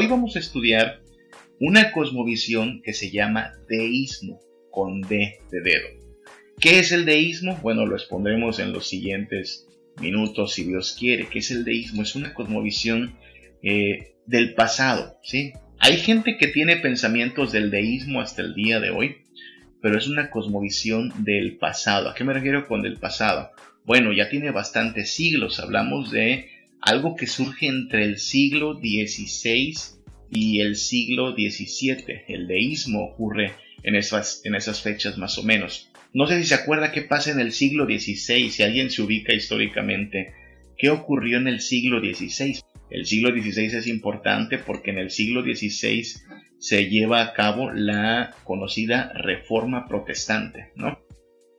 hoy vamos a estudiar una cosmovisión que se llama deísmo, con D de dedo. ¿Qué es el deísmo? Bueno, lo expondremos en los siguientes minutos si Dios quiere. ¿Qué es el deísmo? Es una cosmovisión eh, del pasado, ¿sí? Hay gente que tiene pensamientos del deísmo hasta el día de hoy, pero es una cosmovisión del pasado. ¿A qué me refiero con del pasado? Bueno, ya tiene bastantes siglos. Hablamos de algo que surge entre el siglo XVI y el siglo XVII. El deísmo ocurre en esas, en esas fechas más o menos. No sé si se acuerda qué pasa en el siglo XVI, si alguien se ubica históricamente. ¿Qué ocurrió en el siglo XVI? El siglo XVI es importante porque en el siglo XVI se lleva a cabo la conocida Reforma Protestante, ¿no?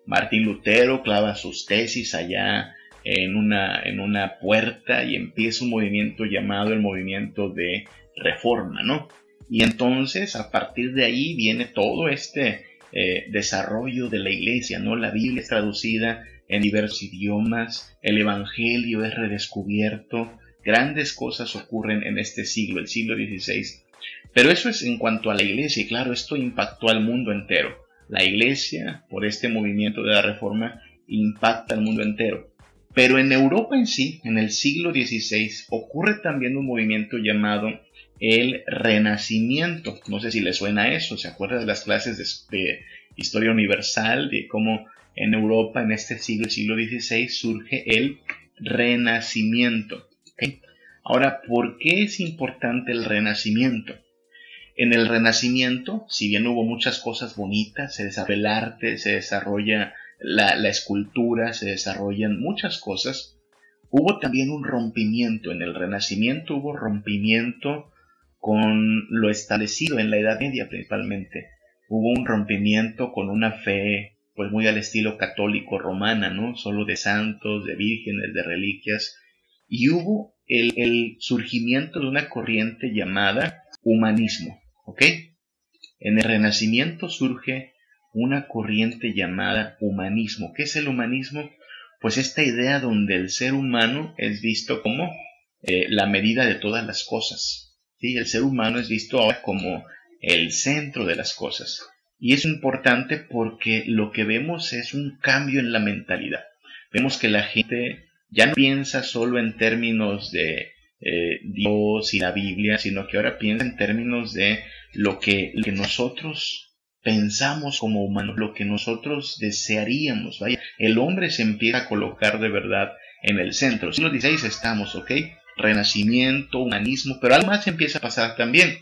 Martín Lutero clava sus tesis allá en una, en una puerta y empieza un movimiento llamado el movimiento de reforma, ¿no? Y entonces a partir de ahí viene todo este eh, desarrollo de la iglesia, ¿no? La Biblia es traducida en diversos idiomas, el Evangelio es redescubierto, grandes cosas ocurren en este siglo, el siglo XVI. Pero eso es en cuanto a la iglesia, y claro, esto impactó al mundo entero. La iglesia, por este movimiento de la reforma, impacta al mundo entero. Pero en Europa en sí, en el siglo XVI, ocurre también un movimiento llamado el Renacimiento. No sé si le suena eso, ¿se acuerda de las clases de, historia universal, de cómo en Europa en este siglo, siglo XVI, surge el Renacimiento? Ahora, ¿por qué es importante el Renacimiento? En el Renacimiento, si bien hubo muchas cosas bonitas, se desarrolla el arte, se desarrolla la, escultura, se desarrollan muchas cosas, hubo también un rompimiento. En el Renacimiento hubo rompimiento con lo establecido en la Edad Media principalmente. Hubo un rompimiento con una fe pues muy al estilo católico romana, ¿no? Solo de santos, de vírgenes, de reliquias. Y hubo el, el surgimiento de una corriente llamada humanismo, ¿ok? En el Renacimiento surge una corriente llamada humanismo. ¿Qué es el humanismo? Pues esta idea donde el ser humano es visto como eh, la medida de todas las cosas, el ser humano es visto ahora como el centro de las cosas. Y es importante porque lo que vemos es un cambio en la mentalidad. Vemos que la gente ya no piensa solo en términos de eh, Dios y la Biblia, sino que ahora piensa en términos de lo que, nosotros pensamos como humanos, lo que nosotros desearíamos. Vaya, el hombre se empieza a colocar de verdad en el centro. Siglo XVI estamos, ¿ok? renacimiento, humanismo, pero algo más empieza a pasar también.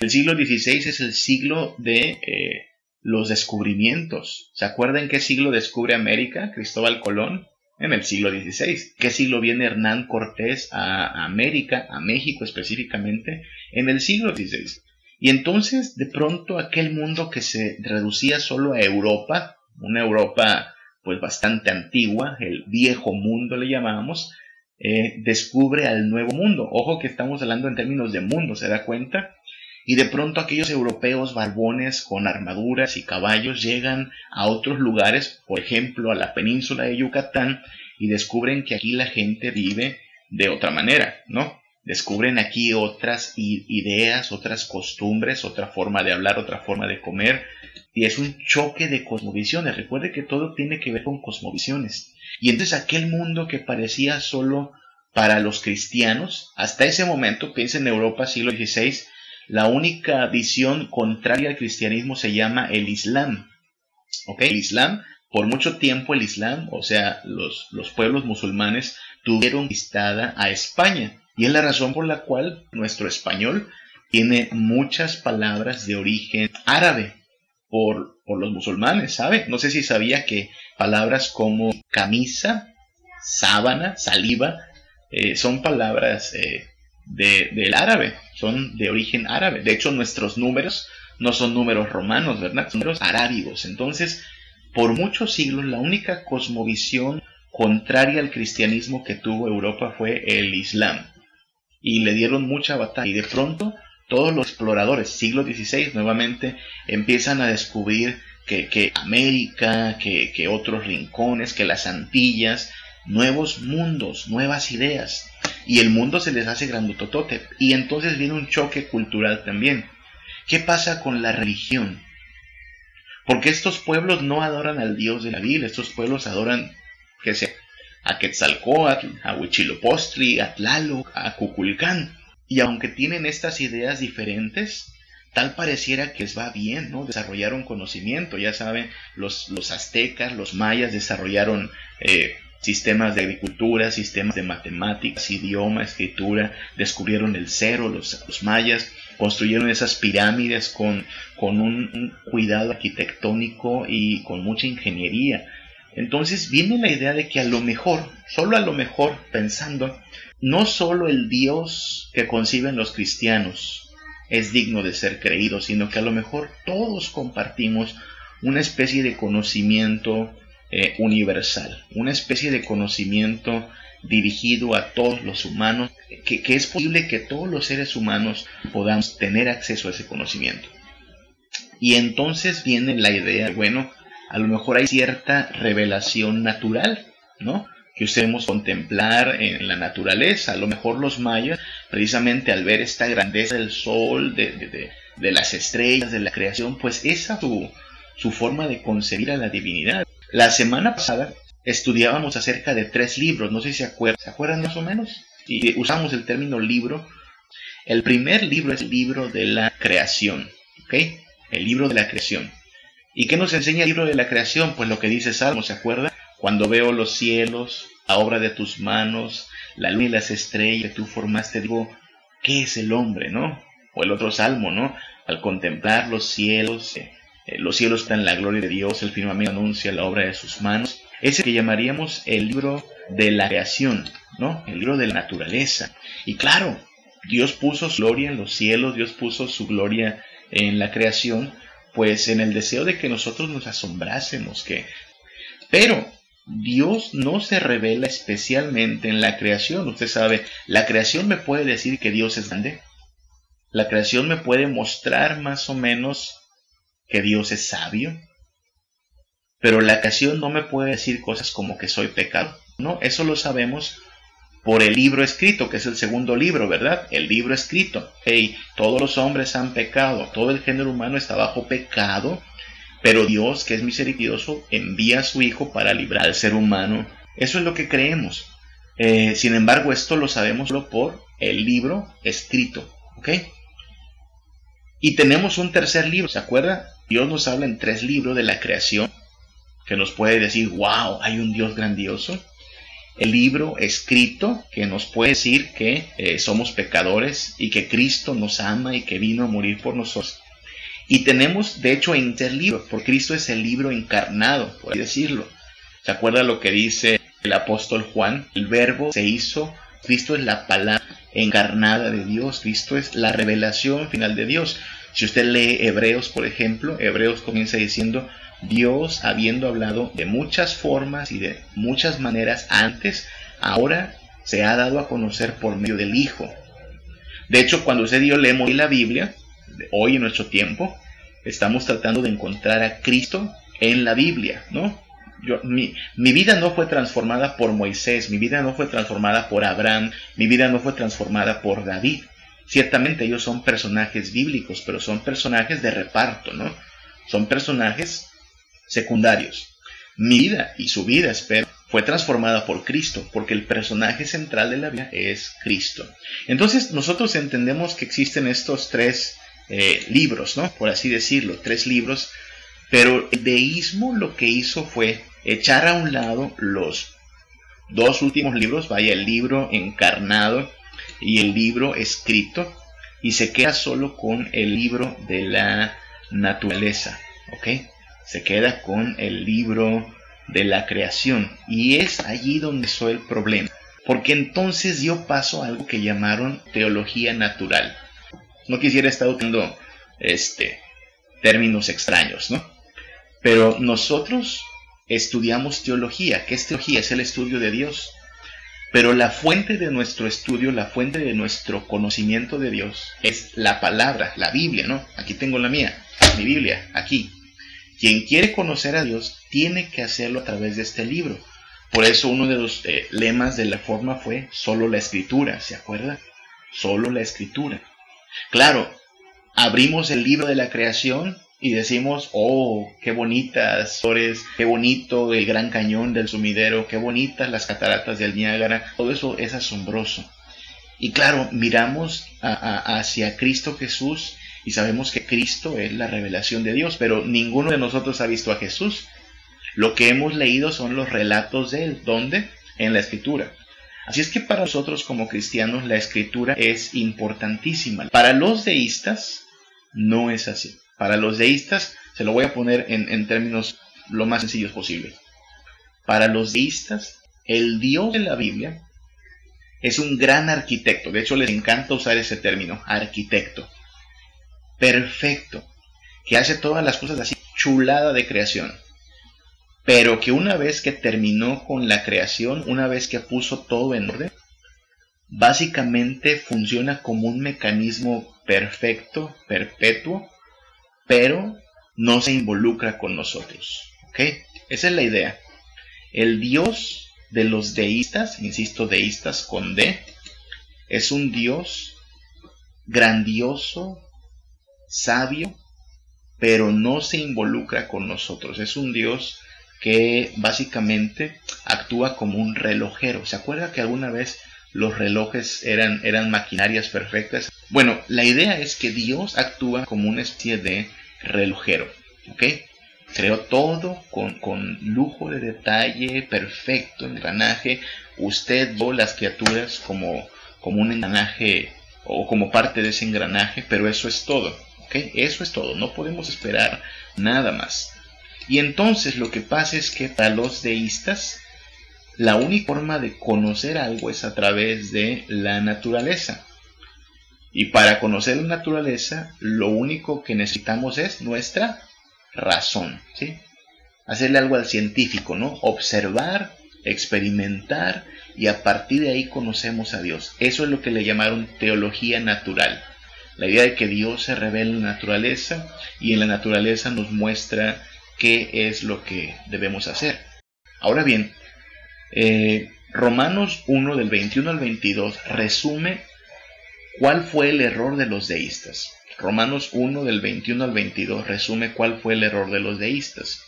El siglo XVI es el siglo de eh, los descubrimientos. ¿Se acuerdan qué siglo descubre América Cristóbal Colón? En el siglo XVI. ¿Qué siglo viene Hernán Cortés a América, a México específicamente? En el siglo XVI. Y entonces, de pronto, aquel mundo que se reducía solo a Europa, una Europa pues bastante antigua, el viejo mundo le llamábamos, eh, descubre al nuevo mundo. Ojo que estamos hablando en términos de mundo, ¿se da cuenta? Y de pronto aquellos europeos barbones con armaduras y caballos llegan a otros lugares, por ejemplo a la península de Yucatán, y descubren que aquí la gente vive de otra manera, ¿no? Descubren aquí otras ideas, otras costumbres, otra forma de hablar, otra forma de comer, y es un choque de cosmovisiones. Recuerde que todo tiene que ver con cosmovisiones. Y entonces aquel mundo que parecía solo para los cristianos, hasta ese momento, piensa en Europa siglo XVI, la única visión contraria al cristianismo se llama el Islam. ¿Ok? El Islam, por mucho tiempo el Islam, o sea, los, los pueblos musulmanes tuvieron conquistada a España. Y es la razón por la cual nuestro español tiene muchas palabras de origen árabe por, por los musulmanes, ¿sabe? No sé si sabía que palabras como camisa, sábana, saliva, eh, son palabras eh, del árabe, son de origen árabe. De hecho, nuestros números no son números romanos, ¿verdad? Son números arábigos. Entonces, por muchos siglos, la única cosmovisión contraria al cristianismo que tuvo Europa fue el Islam. Y le dieron mucha batalla. Y de pronto, todos los exploradores, siglo XVI, nuevamente empiezan a descubrir que, América, que, otros rincones, que las Antillas, nuevos mundos, nuevas ideas. y el mundo se les hace grandototote. Y entonces viene un choque cultural también. ¿Qué pasa con la religión? Porque estos pueblos no adoran al Dios de la Biblia, estos pueblos adoran, que sea, a Quetzalcoatl, a Huichilopostri, a Tlaloc, a Cuculcán. Y aunque tienen estas ideas diferentes, tal pareciera que les va bien, ¿no? Desarrollaron conocimiento, ya saben, los, los aztecas, los mayas desarrollaron eh, sistemas de agricultura, sistemas de matemáticas, idioma, escritura, descubrieron el cero, los, los mayas, construyeron esas pirámides con, con un, cuidado arquitectónico y con mucha ingeniería. Entonces viene la idea de que a lo mejor, solo a lo mejor, pensando, no solo el Dios que conciben los cristianos es digno de ser creído, sino que a lo mejor todos compartimos una especie de conocimiento eh, universal, una especie de conocimiento dirigido a todos los humanos, que, es posible que todos los seres humanos podamos tener acceso a ese conocimiento. Y entonces viene la idea, bueno, a lo mejor hay cierta revelación natural, ¿no? Que usemos contemplar en la naturaleza. A lo mejor los mayas, precisamente al ver esta grandeza del sol, de, las estrellas, de la creación, pues esa su, su forma de concebir a la divinidad. La semana pasada estudiábamos acerca de tres libros, no sé si se acuerdan, ¿se acuerdan más o menos? Y usamos el término libro. El primer libro es el libro de la creación, ¿ok? El libro de la creación. ¿Y qué nos enseña el libro de la creación? Pues lo que dice Salmo, ¿se acuerda? Cuando veo los cielos, a obra de tus manos, la luna y las estrellas que tú formaste, digo, ¿qué es el hombre, no? O el otro salmo, ¿no? Al contemplar los cielos, eh, eh, los cielos están en la gloria de Dios, el firmamento anuncia la obra de sus manos ese que llamaríamos el libro de la creación, ¿no? El libro de la naturaleza. Y claro, Dios puso su gloria en los cielos, Dios puso su gloria en la creación, pues en el deseo de que nosotros nos asombrásemos, que... Pero Dios no se revela especialmente en la creación. Usted sabe, la creación me puede decir que Dios es grande. La creación me puede mostrar más o menos que Dios es sabio. Pero la creación no me puede decir cosas como que soy pecado. No, eso lo sabemos por el libro escrito, que es el segundo libro, ¿verdad? El libro escrito. Hey, todos los hombres han pecado, todo el género humano está bajo pecado, pero Dios, que es misericordioso, envía a su Hijo para librar al ser humano. Eso es lo que creemos. Eh, sin embargo, esto lo sabemos solo por el libro escrito, ¿ok? Y tenemos un tercer libro, ¿se acuerda? Dios nos habla en tres libros de la creación, que nos puede decir, wow, hay un Dios grandioso. El libro escrito que nos puede decir que eh, somos pecadores y que Cristo nos ama y que vino a morir por nosotros. Y tenemos, de hecho, interlibro, porque Cristo es el libro encarnado, por así decirlo. ¿Se acuerda lo que dice el apóstol Juan? El verbo se hizo, Cristo es la palabra encarnada de Dios, Cristo es la revelación final de Dios. Si usted lee Hebreos, por ejemplo, Hebreos comienza diciendo, Dios, habiendo hablado de muchas formas y de muchas maneras antes, ahora se ha dado a conocer por medio del Hijo. De hecho, cuando usted y yo leemos la Biblia, hoy en nuestro tiempo, estamos tratando de encontrar a Cristo en la Biblia, ¿no? Yo, mi, mi, vida no fue transformada por Moisés, mi vida no fue transformada por Abraham, mi vida no fue transformada por David. Ciertamente ellos son personajes bíblicos, pero son personajes de reparto, ¿no? Son personajes secundarios. Mi vida y su vida, espero, fue transformada por Cristo, porque el personaje central de la vida es Cristo. Entonces nosotros entendemos que existen estos tres eh, libros, ¿no? Por así decirlo, tres libros, pero el deísmo lo que hizo fue echar a un lado los dos últimos libros, vaya, el libro encarnado y el libro escrito, y se queda solo con el libro de la naturaleza, ¿ok? Se queda con el libro de la creación. Y es allí donde soy el problema. Porque entonces dio paso a algo que llamaron teología natural. No quisiera estar usando este, términos extraños, ¿no? Pero nosotros estudiamos teología. ¿Qué es teología? Es el estudio de Dios. Pero la fuente de nuestro estudio, la fuente de nuestro conocimiento de Dios es la palabra, la Biblia, ¿no? Aquí tengo la mía, mi Biblia, aquí. Quien quiere conocer a Dios tiene que hacerlo a través de este libro. Por eso uno de los eh, lemas de la forma fue solo la escritura, ¿se acuerda? Solo la escritura. Claro, abrimos el libro de la creación y decimos, oh, qué bonitas flores, qué bonito el gran cañón del sumidero, qué bonitas las cataratas del Niágara, todo eso es asombroso. Y claro, miramos hacia Cristo Jesús y sabemos que Cristo es la revelación de Dios, pero ninguno de nosotros ha visto a Jesús. Lo que hemos leído son los relatos de Él. ¿Dónde? En la Escritura. Así es que para nosotros como cristianos la Escritura es importantísima. Para los deístas no es así. Para los deístas, se lo voy a poner en, en términos lo más sencillos posible. Para los deístas, el Dios de la Biblia es un gran arquitecto. De hecho, les encanta usar ese término, arquitecto. Perfecto. Que hace todas las cosas así, chulada de creación pero que una vez que terminó con la creación, una vez que puso todo en orden, básicamente funciona como un mecanismo perfecto, perpetuo, pero no se involucra con nosotros. ¿Ok? Esa es la idea. El Dios de los deístas, insisto, deístas con D, es un Dios grandioso, sabio, pero no se involucra con nosotros. Es un Dios que básicamente actúa como un relojero. ¿Se acuerda que alguna vez los relojes eran, eran maquinarias perfectas? Bueno, la idea es que Dios actúa como una especie de relojero. ¿Ok? Creó todo con, con lujo de detalle, perfecto engranaje. Usted vio las criaturas como, como un engranaje o como parte de ese engranaje, pero eso es todo. Eso es todo. No podemos esperar nada más. Y entonces lo que pasa es que para los deístas, la única forma de conocer algo es a través de la naturaleza. Y para conocer la naturaleza, lo único que necesitamos es nuestra razón, ¿sí? Hacerle algo al científico, ¿no? Observar, experimentar y a partir de ahí conocemos a Dios. Eso es lo que le llamaron teología natural. La idea de que Dios se revela en la naturaleza y en la naturaleza nos muestra qué es lo que debemos hacer. Ahora bien, eh, Romanos 1 del 21 al 22 resume cuál fue el error de los deístas. Romanos 1 del 21 al 22 resume cuál fue el error de los deístas.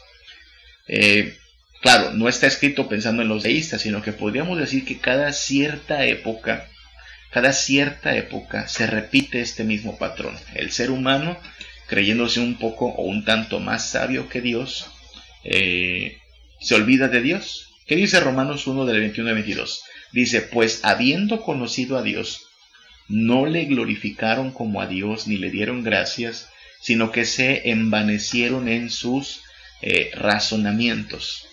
Eh, claro, no está escrito pensando en los deístas, sino que podríamos decir que cada cierta época, cada cierta época se repite este mismo patrón. El ser humano creyéndose un poco o un tanto más sabio que Dios, eh, se olvida de Dios. ¿Qué dice Romanos 1 del 21 al 22? Dice, pues habiendo conocido a Dios, no le glorificaron como a Dios ni le dieron gracias, sino que se envanecieron en sus eh, razonamientos,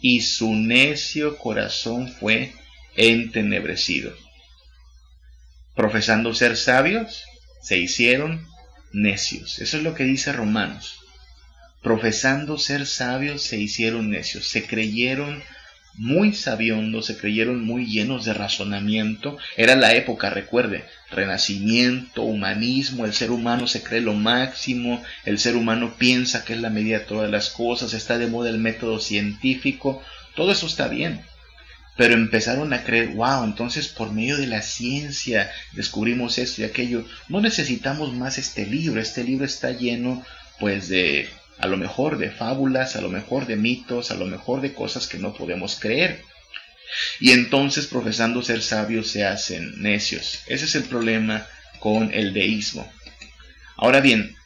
y su necio corazón fue entenebrecido. Profesando ser sabios, se hicieron necios. Eso es lo que dice Romanos. Profesando ser sabios, se hicieron necios. Se creyeron muy sabiondos, se creyeron muy llenos de razonamiento. Era la época, recuerde, renacimiento, humanismo, el ser humano se cree lo máximo, el ser humano piensa que es la medida de todas las cosas, está de moda el método científico, todo eso está bien pero empezaron a creer, wow, entonces por medio de la ciencia descubrimos esto y aquello, no necesitamos más este libro, este libro está lleno pues de a lo mejor de fábulas, a lo mejor de mitos, a lo mejor de cosas que no podemos creer. Y entonces profesando ser sabios se hacen necios. Ese es el problema con el deísmo. Ahora bien,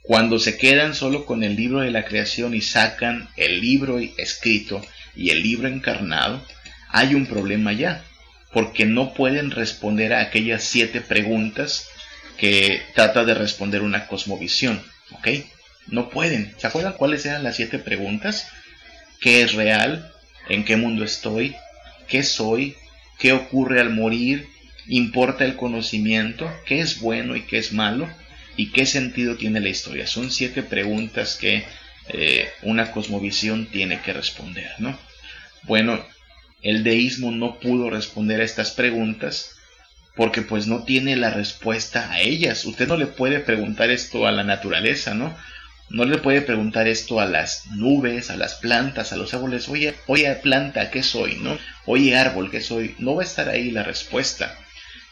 cuando se quedan solo con el libro de la creación y sacan el libro escrito, y el libro encarnado, hay un problema ya, porque no pueden responder a aquellas siete preguntas que trata de responder una cosmovisión, ¿ok? No pueden. ¿Se acuerdan cuáles eran las siete preguntas? ¿Qué es real? ¿En qué mundo estoy? ¿Qué soy? ¿Qué ocurre al morir? ¿Importa el conocimiento? ¿Qué es bueno y qué es malo? ¿Y qué sentido tiene la historia? Son siete preguntas que eh, una cosmovisión tiene que responder, ¿no? Bueno, el deísmo no pudo responder a estas preguntas porque pues no tiene la respuesta a ellas. Usted no le puede preguntar esto a la naturaleza, ¿no? No le puede preguntar esto a las nubes, a las plantas, a los árboles. Oye, oye planta, ¿qué soy? ¿No? Oye árbol, ¿qué soy? No va a estar ahí la respuesta.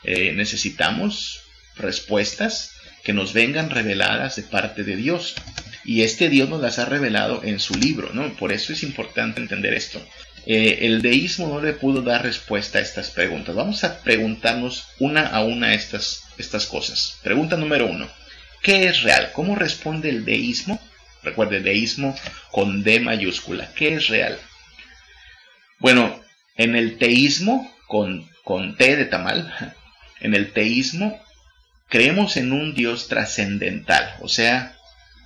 Eh, necesitamos respuestas que nos vengan reveladas de parte de Dios. Y este Dios nos las ha revelado en su libro, ¿no? Por eso es importante entender esto. Eh, el deísmo no le pudo dar respuesta a estas preguntas. Vamos a preguntarnos una a una estas, estas cosas. Pregunta número uno. ¿Qué es real? ¿Cómo responde el deísmo? Recuerde, deísmo con D mayúscula. ¿Qué es real? Bueno, en el teísmo, con, con T de tamal, en el teísmo creemos en un Dios trascendental, o sea,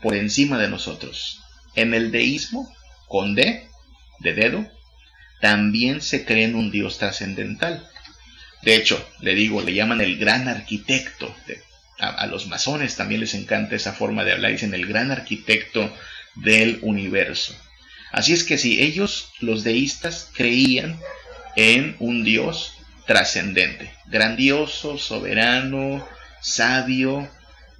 por encima de nosotros. En el deísmo, con D, de dedo, también se cree en un Dios trascendental. De hecho, le digo, le llaman el gran arquitecto a, los masones también les encanta esa forma de hablar, dicen el gran arquitecto del universo. Así es que si ellos, los deístas, creían en un Dios trascendente, grandioso, soberano, sabio,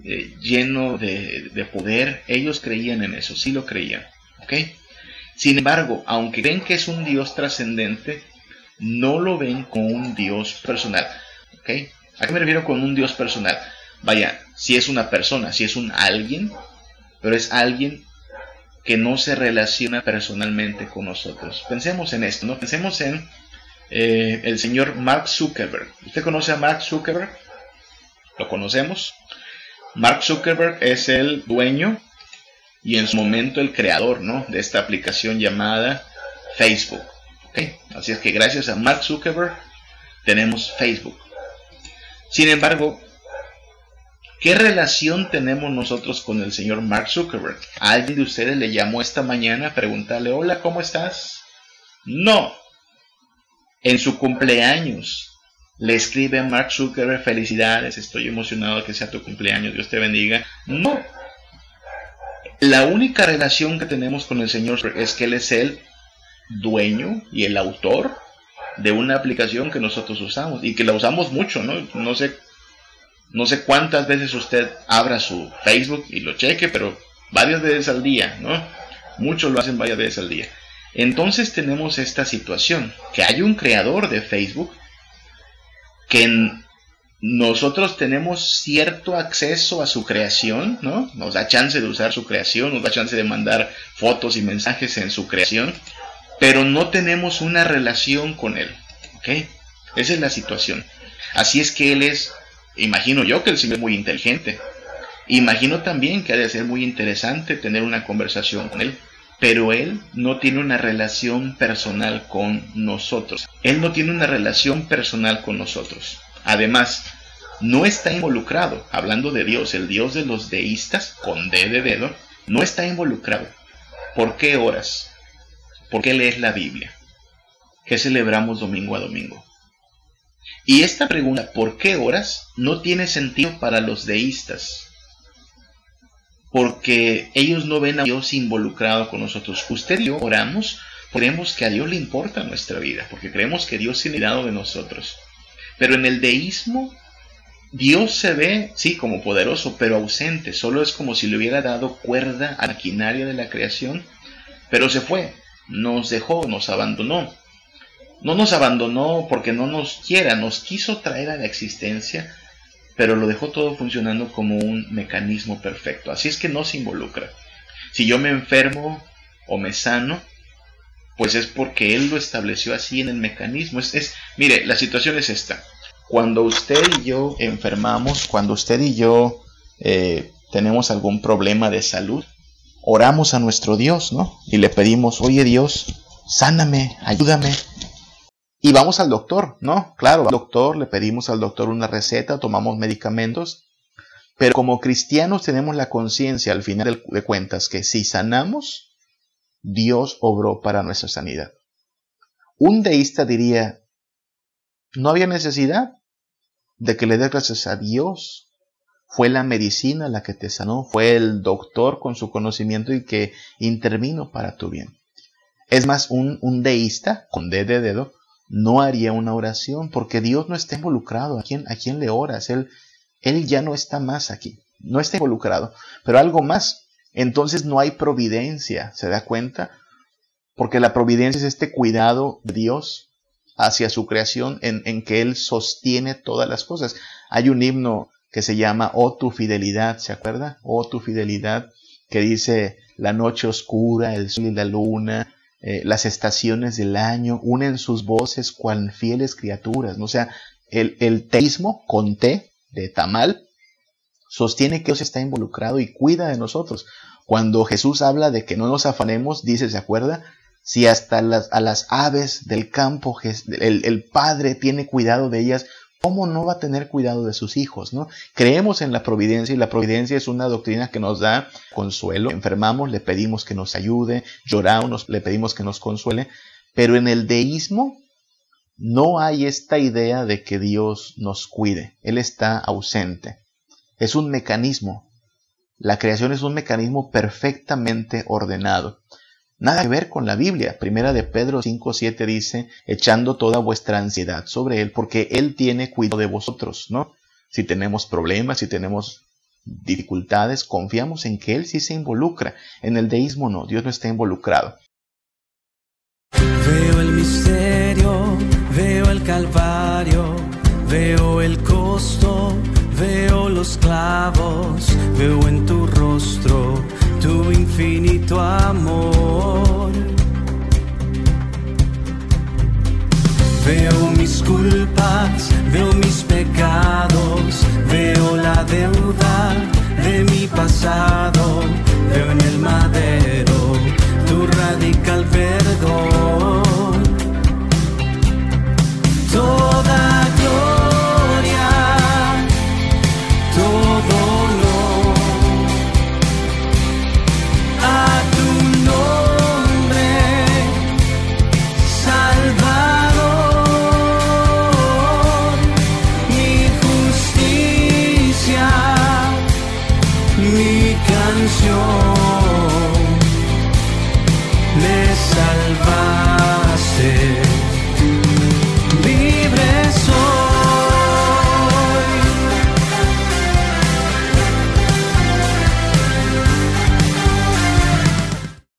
eh, lleno de, de, poder, ellos creían en eso, sí lo creían. ¿ok? Sin embargo, aunque creen que es un Dios trascendente, no lo ven como un Dios personal. ¿ok? ¿A qué me refiero con un Dios personal? Vaya, si es una persona, si es un alguien, pero es alguien que no se relaciona personalmente con nosotros. Pensemos en esto, ¿no? Pensemos en eh, el señor Mark Zuckerberg. ¿Usted conoce a Mark Zuckerberg? ¿Lo conocemos? Mark Zuckerberg es el dueño y en su momento el creador, ¿no? De esta aplicación llamada Facebook. Así es que gracias a Mark Zuckerberg tenemos Facebook. Sin embargo, ¿Qué relación tenemos nosotros con el señor Mark Zuckerberg? ¿Alguien de ustedes le llamó esta mañana a preguntarle, hola, ¿cómo estás? No. En su cumpleaños le escribe Mark Zuckerberg, felicidades, estoy emocionado que sea tu cumpleaños, Dios te bendiga. No. La única relación que tenemos con el señor es que él es el dueño y el autor de una aplicación que nosotros usamos y que la usamos mucho, ¿no? No sé no sé cuántas veces usted abra su Facebook y lo cheque, pero varias veces al día, ¿no? Muchos lo hacen varias veces al día. Entonces tenemos esta situación, que hay un creador de Facebook que nosotros tenemos cierto acceso a su creación, ¿no? Nos da chance de usar su creación, nos da chance de mandar fotos y mensajes en su creación, pero no tenemos una relación con él, ¿ok? Esa es la situación. Así es que él es Imagino yo que el Señor es muy inteligente. Imagino también que ha de ser muy interesante tener una conversación con Él. Pero Él no tiene una relación personal con nosotros. Él no tiene una relación personal con nosotros. Además, no está involucrado, hablando de Dios, el Dios de los deístas, con D de dedo, no está involucrado. ¿Por qué oras? ¿Por qué lees la Biblia? ¿Qué celebramos domingo a domingo? Y esta pregunta, ¿por qué oras? no tiene sentido para los deístas. Porque ellos no ven a Dios involucrado con nosotros. Usted y yo oramos, creemos que a Dios le importa nuestra vida, porque creemos que Dios tiene cuidado de nosotros. Pero en el deísmo, Dios se ve, sí, como poderoso, pero ausente. Solo es como si le hubiera dado cuerda a la maquinaria de la creación, pero se fue, nos dejó, nos abandonó. No nos abandonó porque no nos quiera, nos quiso traer a la existencia, pero lo dejó todo funcionando como un mecanismo perfecto. Así es que no se involucra. Si yo me enfermo o me sano, pues es porque Él lo estableció así en el mecanismo. Es, mire, la situación es esta. Cuando usted y yo enfermamos, cuando usted y yo eh, tenemos algún problema de salud, oramos a nuestro Dios, ¿no? Y le pedimos, oye Dios, sáname, ayúdame, y vamos al doctor, ¿no? Claro, al doctor, le pedimos al doctor una receta, tomamos medicamentos, pero como cristianos tenemos la conciencia al final de cuentas que si sanamos, Dios obró para nuestra sanidad. Un deísta diría, no había necesidad de que le des gracias a Dios. Fue la medicina la que te sanó, fue el doctor con su conocimiento y que intervino para tu bien. Es más, un, un deísta, con D de dedo, no haría una oración porque Dios no está involucrado. ¿A quién, a le oras? Él, él ya no está más aquí, no está involucrado. Pero algo más, entonces no hay providencia, ¿se da cuenta? Porque la providencia es este cuidado de Dios hacia su creación en, en, que Él sostiene todas las cosas. Hay un himno que se llama Oh tu fidelidad, ¿se acuerda? Oh tu fidelidad, que dice la noche oscura, el sol y la luna, eh, las estaciones del año, unen sus voces cual fieles criaturas. ¿no? O sea, el, el teísmo con T de tamal sostiene que Dios está involucrado y cuida de nosotros. Cuando Jesús habla de que no nos afanemos, dice, ¿se acuerda? Si hasta las, a las aves del campo el, el Padre tiene cuidado de ellas, ¿cómo no va a tener cuidado de sus hijos? ¿no? Creemos en la providencia y la providencia es una doctrina que nos da consuelo. Enfermamos, le pedimos que nos ayude, lloramos, le pedimos que nos consuele, pero en el deísmo no hay esta idea de que Dios nos cuide, Él está ausente. Es un mecanismo. La creación es un mecanismo perfectamente ordenado. Nada que ver con la Biblia. Primera de Pedro 5.7 dice, echando toda vuestra ansiedad sobre Él, porque Él tiene cuidado de vosotros, ¿no? Si tenemos problemas, si tenemos dificultades, confiamos en que Él sí se involucra. En el deísmo no, Dios no está involucrado. Veo el misterio, veo el calvario, veo el costo, veo los clavos tu infinito amor. Veo mis culpas, veo mis pecados, veo la deuda de mi pasado, veo en el madero tu radical perdón.